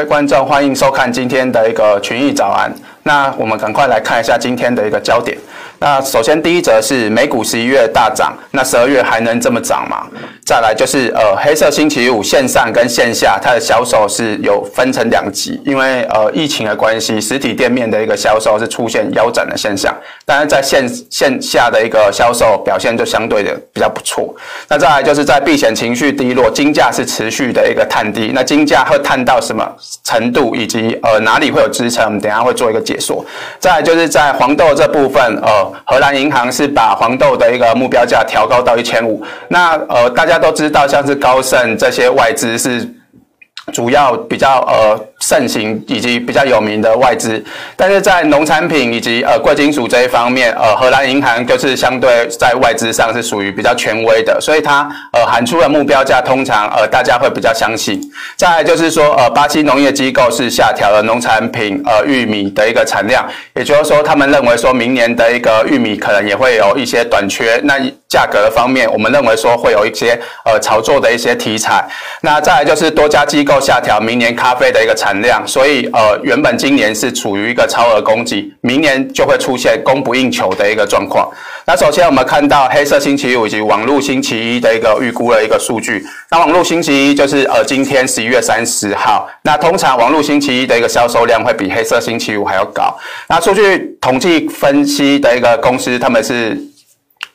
位观众，欢迎收看今天的一个群益早安。那我们赶快来看一下今天的一个焦点。那首先第一则是美股十一月大涨，那十二月还能这么涨吗？再来就是呃黑色星期五线上跟线下它的销售是有分成两极，因为呃疫情的关系，实体店面的一个销售是出现腰斩的现象，但是在线线下的一个销售表现就相对的比较不错。那再来就是在避险情绪低落，金价是持续的一个探低，那金价会探到什么程度，以及呃哪里会有支撑，我们等下会做一个解说。再来就是在黄豆这部分，呃。荷兰银行是把黄豆的一个目标价调高到一千五，那呃大家都知道，像是高盛这些外资是主要比较呃。盛行以及比较有名的外资，但是在农产品以及呃贵金属这一方面，呃荷兰银行就是相对在外资上是属于比较权威的，所以它呃喊出的目标价通常呃大家会比较相信。再来就是说呃巴西农业机构是下调了农产品呃玉米的一个产量，也就是说他们认为说明年的一个玉米可能也会有一些短缺，那价格的方面我们认为说会有一些呃炒作的一些题材。那再来就是多家机构下调明年咖啡的一个产。产量，所以呃，原本今年是处于一个超额供给，明年就会出现供不应求的一个状况。那首先我们看到黑色星期五以及网络星期一的一个预估的一个数据。那网络星期一就是呃，今天十一月三十号。那通常网络星期一的一个销售量会比黑色星期五还要高。那数据统计分析的一个公司，他们是。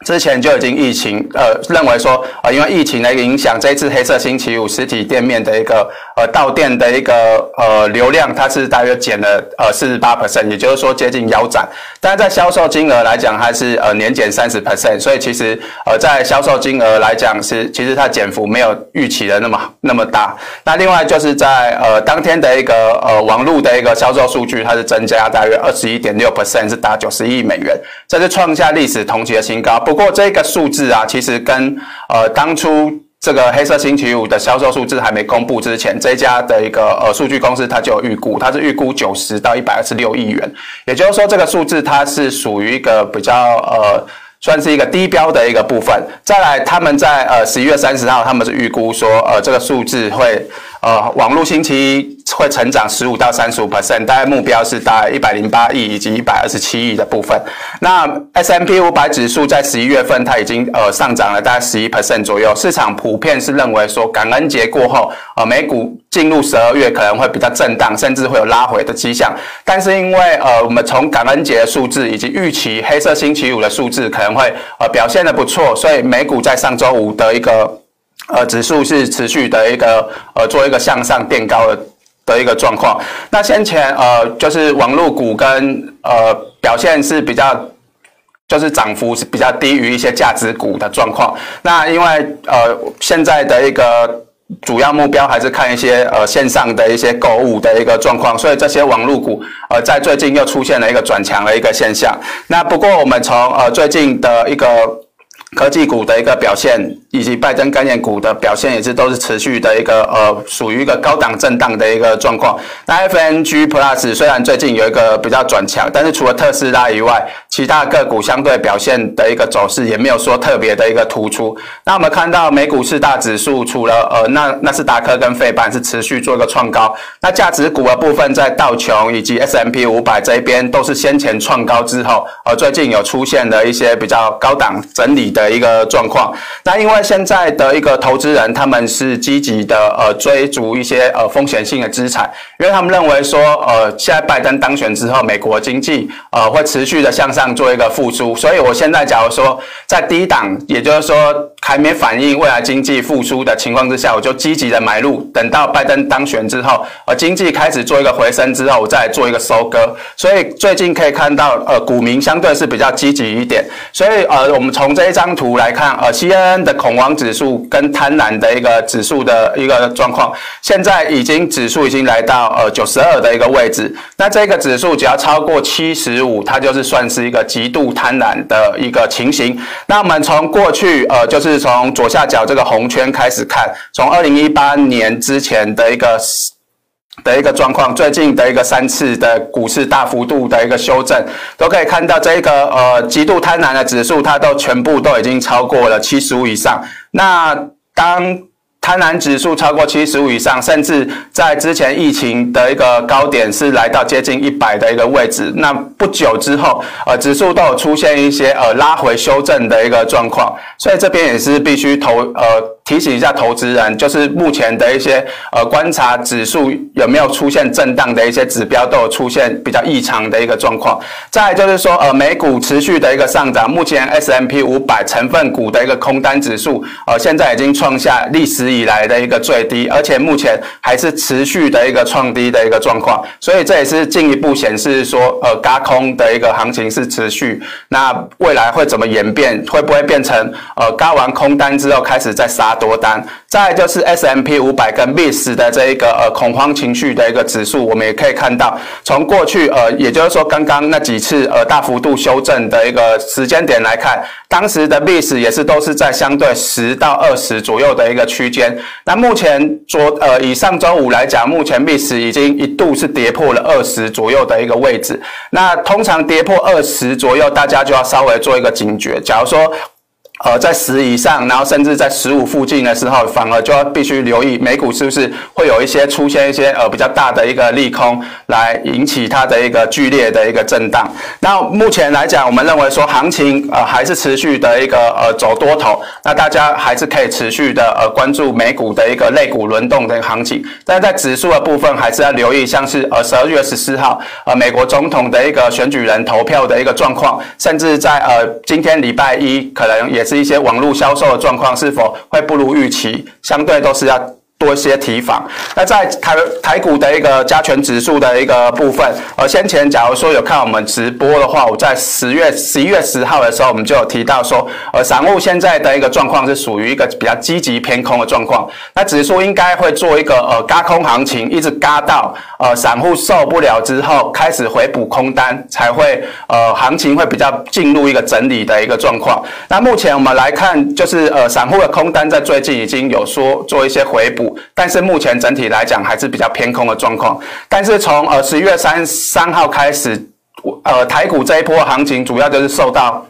之前就已经疫情，呃，认为说，呃，因为疫情的一个影响，这一次黑色星期五实体店面的一个，呃，到店的一个，呃，流量，它是大约减了，呃，四十八 percent，也就是说接近腰斩。但是在销售金额来讲，它是呃年减三十 percent，所以其实，呃，在销售金额来讲是，其实它减幅没有预期的那么那么大。那另外就是在呃当天的一个呃网络的一个销售数据，它是增加大约二十一点六 percent，是达九十亿美元，这是创下历史同期的新高。不不过这个数字啊，其实跟呃当初这个黑色星期五的销售数字还没公布之前，这家的一个呃数据公司它就预估，它是预估九十到一百二十六亿元，也就是说这个数字它是属于一个比较呃算是一个低标的一个部分。再来，他们在呃十一月三十号，他们是预估说呃这个数字会。呃，网络星期一会成长十五到三十五 percent，大概目标是大概一百零八亿以及一百二十七亿的部分。那 S&P 五百指数在十一月份它已经呃上涨了大概十一 percent 左右，市场普遍是认为说感恩节过后，呃美股进入十二月可能会比较震荡，甚至会有拉回的迹象。但是因为呃我们从感恩节的数字以及预期黑色星期五的数字可能会呃表现得不错，所以美股在上周五的一个。呃，指数是持续的一个呃，做一个向上垫高的的一个状况。那先前呃，就是网络股跟呃表现是比较，就是涨幅是比较低于一些价值股的状况。那因为呃现在的一个主要目标还是看一些呃线上的一些购物的一个状况，所以这些网络股呃在最近又出现了一个转强的一个现象。那不过我们从呃最近的一个科技股的一个表现。以及拜登概念股的表现也是都是持续的一个呃属于一个高档震荡的一个状况。那 FNG Plus 虽然最近有一个比较转强，但是除了特斯拉以外，其他个股相对表现的一个走势也没有说特别的一个突出。那我们看到美股四大指数，除了呃纳纳斯达克跟费半是持续做一个创高，那价值股的部分在道琼以及 S M P 五百这一边都是先前创高之后，呃最近有出现了一些比较高档整理的的一个状况。那因为现在的一个投资人，他们是积极的呃追逐一些呃风险性的资产，因为他们认为说呃现在拜登当选之后，美国经济呃会持续的向上做一个复苏，所以我现在假如说在低档，也就是说还没反映未来经济复苏的情况之下，我就积极的买入，等到拜登当选之后，呃经济开始做一个回升之后，我再做一个收割。所以最近可以看到呃股民相对是比较积极一点，所以呃我们从这一张图来看，呃 CNN 的恐。慌指数跟贪婪的一个指数的一个状况，现在已经指数已经来到呃九十二的一个位置。那这个指数只要超过七十五，它就是算是一个极度贪婪的一个情形。那我们从过去呃，就是从左下角这个红圈开始看，从二零一八年之前的一个。的一个状况，最近的一个三次的股市大幅度的一个修正，都可以看到这一个呃极度贪婪的指数，它都全部都已经超过了七十五以上。那当贪婪指数超过七十五以上，甚至在之前疫情的一个高点是来到接近一百的一个位置。那不久之后，呃，指数都有出现一些呃拉回修正的一个状况，所以这边也是必须投呃。提醒一下投资人，就是目前的一些呃观察指数有没有出现震荡的一些指标都有出现比较异常的一个状况。再就是说呃美股持续的一个上涨，目前 S M P 五百成分股的一个空单指数呃现在已经创下历史以来的一个最低，而且目前还是持续的一个创低的一个状况。所以这也是进一步显示说呃轧空的一个行情是持续。那未来会怎么演变？会不会变成呃轧完空单之后开始再杀？多单，再就是 S M P 五百跟 m i s s 的这一个呃恐慌情绪的一个指数，我们也可以看到，从过去呃，也就是说刚刚那几次呃大幅度修正的一个时间点来看，当时的 m i s s 也是都是在相对十到二十左右的一个区间。那目前昨呃以上周五来讲，目前 m i s s 已经一度是跌破了二十左右的一个位置。那通常跌破二十左右，大家就要稍微做一个警觉。假如说呃，在十以上，然后甚至在十五附近的时候，反而就要必须留意美股是不是会有一些出现一些呃比较大的一个利空，来引起它的一个剧烈的一个震荡。那目前来讲，我们认为说行情呃还是持续的一个呃走多头，那大家还是可以持续的呃关注美股的一个类股轮动的行情。但是在指数的部分，还是要留意像是呃十二月十四号呃美国总统的一个选举人投票的一个状况，甚至在呃今天礼拜一可能也。是一些网络销售的状况是否会不如预期，相对都是要。多一些提防。那在台台股的一个加权指数的一个部分，呃，先前假如说有看我们直播的话，我在十月十一月十号的时候，我们就有提到说，呃，散户现在的一个状况是属于一个比较积极偏空的状况。那指数应该会做一个呃轧空行情，一直轧到呃散户受不了之后，开始回补空单，才会呃行情会比较进入一个整理的一个状况。那目前我们来看，就是呃散户的空单在最近已经有说做一些回补。但是目前整体来讲还是比较偏空的状况。但是从呃十一月三三号开始，呃台股这一波行情主要就是受到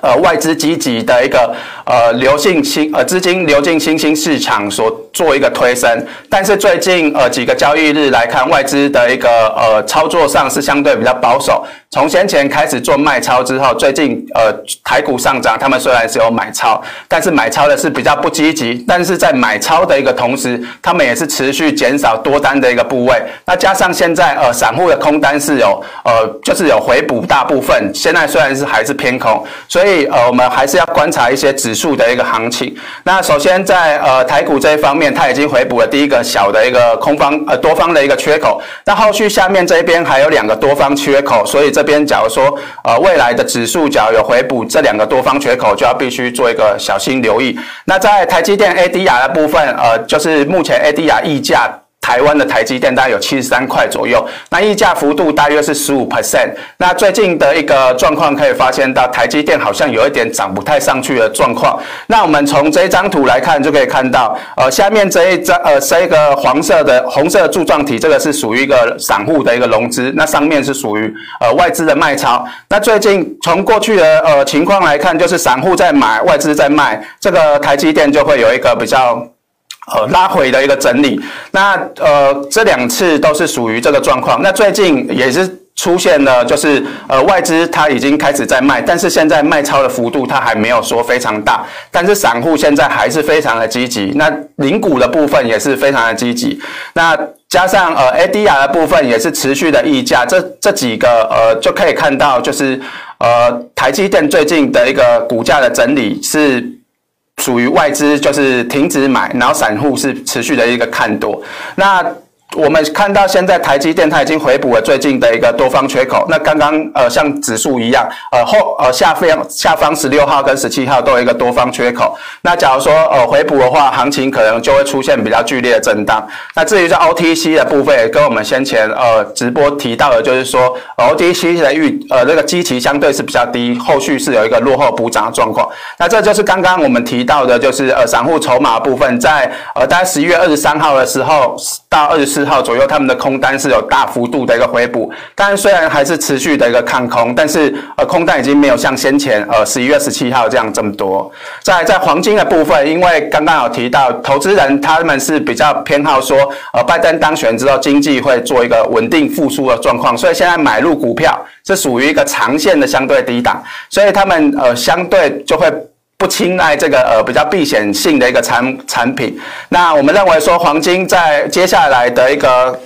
呃外资积极的一个呃流进新呃资金流进新兴市场所做一个推升。但是最近呃几个交易日来看，外资的一个呃操作上是相对比较保守。从先前开始做卖超之后，最近呃台股上涨，他们虽然是有买超，但是买超的是比较不积极。但是在买超的一个同时，他们也是持续减少多单的一个部位。那加上现在呃散户的空单是有呃就是有回补大部分，现在虽然是还是偏空，所以所以呃我们还是要观察一些指数的一个行情。那首先在呃台股这一方面，它已经回补了第一个小的一个空方呃多方的一个缺口。那后续下面这边还有两个多方缺口，所以这。这边假如说，呃，未来的指数假如有回补这两个多方缺口，就要必须做一个小心留意。那在台积电 ADR 的部分，呃，就是目前 ADR 溢价。台湾的台积电大概有七十三块左右，那溢价幅度大约是十五 percent。那最近的一个状况可以发现到，台积电好像有一点涨不太上去的状况。那我们从这一张图来看，就可以看到，呃，下面这一张，呃，这一个黄色的红色的柱状体，这个是属于一个散户的一个融资，那上面是属于呃外资的卖超。那最近从过去的呃情况来看，就是散户在买，外资在卖，这个台积电就会有一个比较。呃，拉回的一个整理，那呃，这两次都是属于这个状况。那最近也是出现了，就是呃，外资它已经开始在卖，但是现在卖超的幅度它还没有说非常大，但是散户现在还是非常的积极。那零股的部分也是非常的积极，那加上呃，ADR 的部分也是持续的溢价，这这几个呃就可以看到，就是呃，台积电最近的一个股价的整理是。属于外资就是停止买，然后散户是持续的一个看多。那我们看到现在台积电它已经回补了最近的一个多方缺口。那刚刚呃像指数一样，呃后呃下方下方十六号跟十七号都有一个多方缺口。那假如说呃回补的话，行情可能就会出现比较剧烈的震荡。那至于在 OTC 的部分，跟我们先前呃直播提到的，就是说 OTC 的预呃那个基期相对是比较低，后续是有一个落后补涨的状况。那这就是刚刚我们提到的，就是呃散户筹码部分在呃大概十一月二十三号的时候到二十四。四号左右，他们的空单是有大幅度的一个回补。当然，虽然还是持续的一个看空，但是呃，空单已经没有像先前呃十一月十七号这样这么多。在在黄金的部分，因为刚刚有提到，投资人他们是比较偏好说，呃，拜登当选之后经济会做一个稳定复苏的状况，所以现在买入股票是属于一个长线的相对低档，所以他们呃相对就会。不青睐这个呃比较避险性的一个产产品，那我们认为说黄金在接下来的一个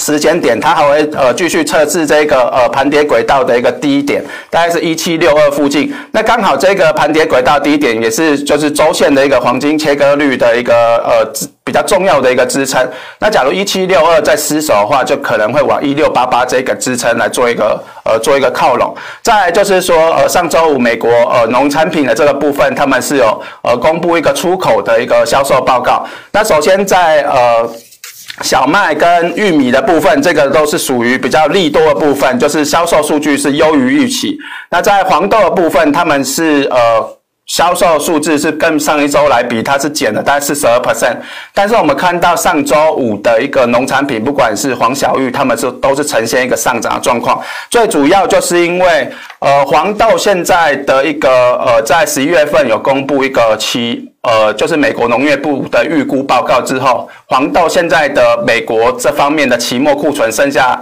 时间点，它还会呃继续测试这个呃盘跌轨道的一个低点，大概是一七六二附近。那刚好这个盘跌轨道低点也是就是周线的一个黄金切割率的一个呃。比较重要的一个支撑，那假如一七六二再失守的话，就可能会往一六八八这个支撑来做一个呃做一个靠拢。再就是说，呃上周五美国呃农产品的这个部分，他们是有呃公布一个出口的一个销售报告。那首先在呃小麦跟玉米的部分，这个都是属于比较利多的部分，就是销售数据是优于预期。那在黄豆的部分，他们是呃。销售数字是跟上一周来比，它是减了大概四十二 percent。但是我们看到上周五的一个农产品，不管是黄小玉，他们是都是呈现一个上涨的状况。最主要就是因为，呃，黄豆现在的一个呃，在十一月份有公布一个期，呃，就是美国农业部的预估报告之后，黄豆现在的美国这方面的期末库存剩下。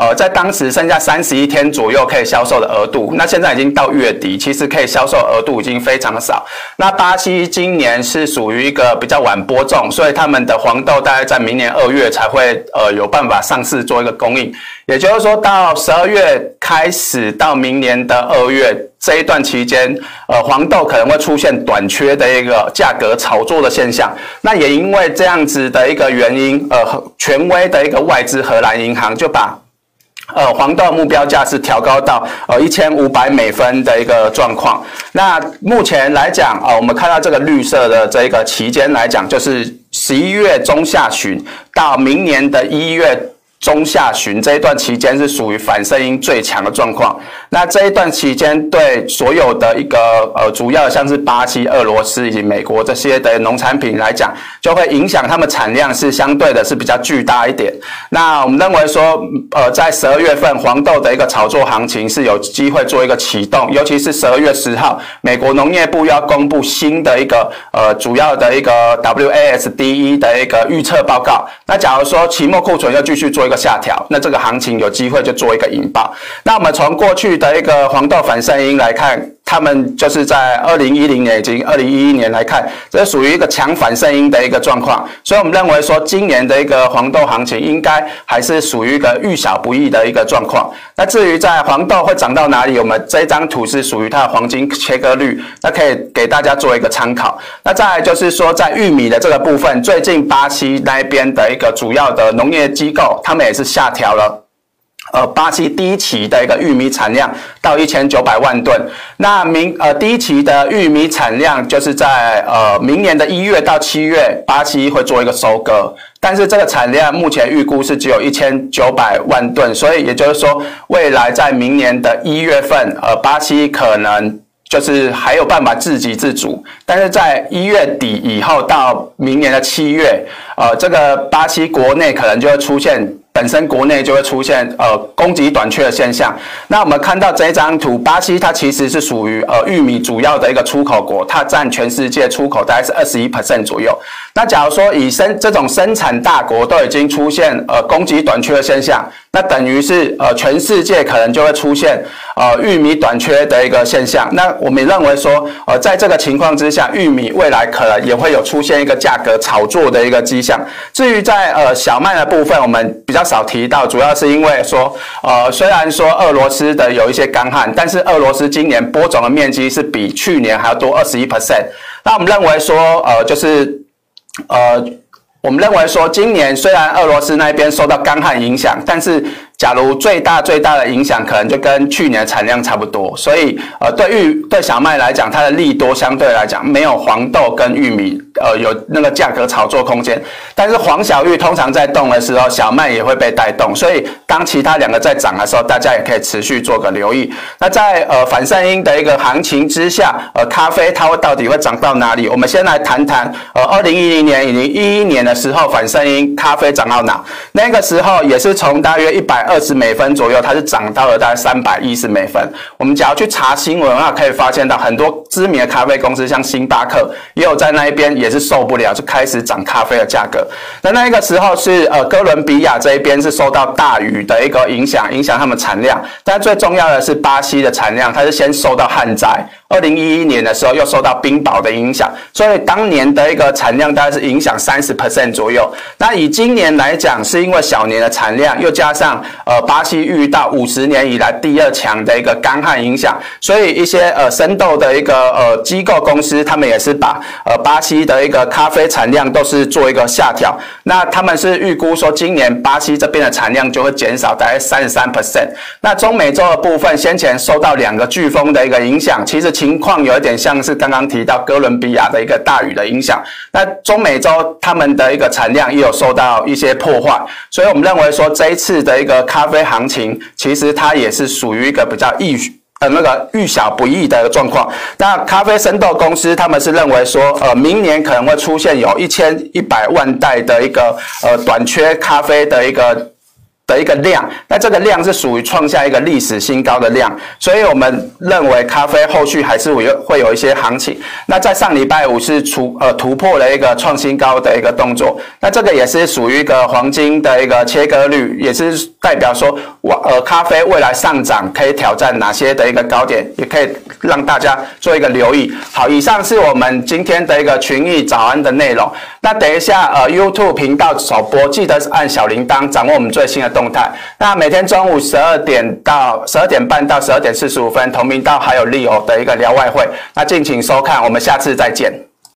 呃，在当时剩下三十一天左右可以销售的额度，那现在已经到月底，其实可以销售额度已经非常的少。那巴西今年是属于一个比较晚播种，所以他们的黄豆大概在明年二月才会呃有办法上市做一个供应。也就是说到十二月开始到明年的二月这一段期间，呃，黄豆可能会出现短缺的一个价格炒作的现象。那也因为这样子的一个原因，呃，权威的一个外资荷兰银行就把呃，黄豆目标价是调高到呃一千五百美分的一个状况。那目前来讲，呃，我们看到这个绿色的这个期间来讲，就是十一月中下旬到明年的一月。中下旬这一段期间是属于反圣婴最强的状况。那这一段期间对所有的一个呃主要像是巴西、俄罗斯以及美国这些的农产品来讲，就会影响他们产量是相对的是比较巨大一点。那我们认为说，呃，在十二月份黄豆的一个炒作行情是有机会做一个启动，尤其是十二月十号，美国农业部要公布新的一个呃主要的一个 WASDE 的一个预测报告。那假如说期末库存要继续做一个下调，那这个行情有机会就做一个引爆。那我们从过去的一个黄豆反三阴来看。他们就是在二零一零年以及二零一一年来看，这属于一个强反声音的一个状况，所以我们认为说今年的一个黄豆行情应该还是属于一个遇小不易的一个状况。那至于在黄豆会涨到哪里，我们这张图是属于它的黄金切割率，那可以给大家做一个参考。那再就是说，在玉米的这个部分，最近巴西那边的一个主要的农业机构，他们也是下调了。呃，巴西第一期的一个玉米产量到一千九百万吨。那明呃第一期的玉米产量就是在呃明年的一月到七月，巴西会做一个收割。但是这个产量目前预估是只有一千九百万吨，所以也就是说，未来在明年的一月份，呃，巴西可能就是还有办法自给自足。但是在一月底以后到明年的七月，呃，这个巴西国内可能就会出现。本身国内就会出现呃供给短缺的现象。那我们看到这张图，巴西它其实是属于呃玉米主要的一个出口国，它占全世界出口大概是二十一 percent 左右。那假如说以生这种生产大国都已经出现呃供给短缺的现象，那等于是呃全世界可能就会出现呃玉米短缺的一个现象。那我们认为说呃在这个情况之下，玉米未来可能也会有出现一个价格炒作的一个迹象。至于在呃小麦的部分，我们比较少提到，主要是因为说呃虽然说俄罗斯的有一些干旱，但是俄罗斯今年播种的面积是比去年还要多二十一 percent。那我们认为说呃就是呃。我们认为说，今年虽然俄罗斯那边受到干旱影响，但是假如最大最大的影响可能就跟去年的产量差不多，所以呃，对玉对小麦来讲，它的利多相对来讲没有黄豆跟玉米呃有那个价格炒作空间，但是黄小玉通常在动的时候，小麦也会被带动，所以当其他两个在涨的时候，大家也可以持续做个留意。那在呃反圣婴的一个行情之下，呃，咖啡它会到底会涨到哪里？我们先来谈谈呃，二零一零年、以及一一年的时候，反圣婴咖啡涨到哪？那个时候也是从大约一百二十美分左右，它是涨到了大概三百一十美分。我们只要去查新闻的话，可以发现到很多知名的咖啡公司，像星巴克，也有在那一边也是受不了，就开始涨咖啡的价格。那那个时候是呃哥伦比亚这一边是受到大雨的一个影响，影响他们产量。但最重要的是巴西的产量，它是先受到旱灾。二零一一年的时候又受到冰雹的影响，所以当年的一个产量大概是影响三十 percent 左右。那以今年来讲，是因为小年的产量又加上呃巴西遇到五十年以来第二强的一个干旱影响，所以一些呃生豆的一个呃机构公司，他们也是把呃巴西的一个咖啡产量都是做一个下调。那他们是预估说今年巴西这边的产量就会减少大概三十三 percent。那中美洲的部分先前受到两个飓风的一个影响，其实。情况有一点像是刚刚提到哥伦比亚的一个大雨的影响，那中美洲他们的一个产量也有受到一些破坏，所以我们认为说这一次的一个咖啡行情，其实它也是属于一个比较易呃那个遇小不易的一个状况。那咖啡生豆公司他们是认为说，呃，明年可能会出现有一千一百万袋的一个呃短缺咖啡的一个。的一个量，那这个量是属于创下一个历史新高的量，所以我们认为咖啡后续还是会有会有一些行情。那在上礼拜五是突呃突破了一个创新高的一个动作，那这个也是属于一个黄金的一个切割率，也是代表说，我呃咖啡未来上涨可以挑战哪些的一个高点，也可以让大家做一个留意。好，以上是我们今天的一个群益早安的内容。那等一下呃 YouTube 频道首播，记得按小铃铛，掌握我们最新的动动态。那每天中午十二点到十二点半到十二点四十五分，同频道还有利友的一个聊外汇。那敬请收看，我们下次再见。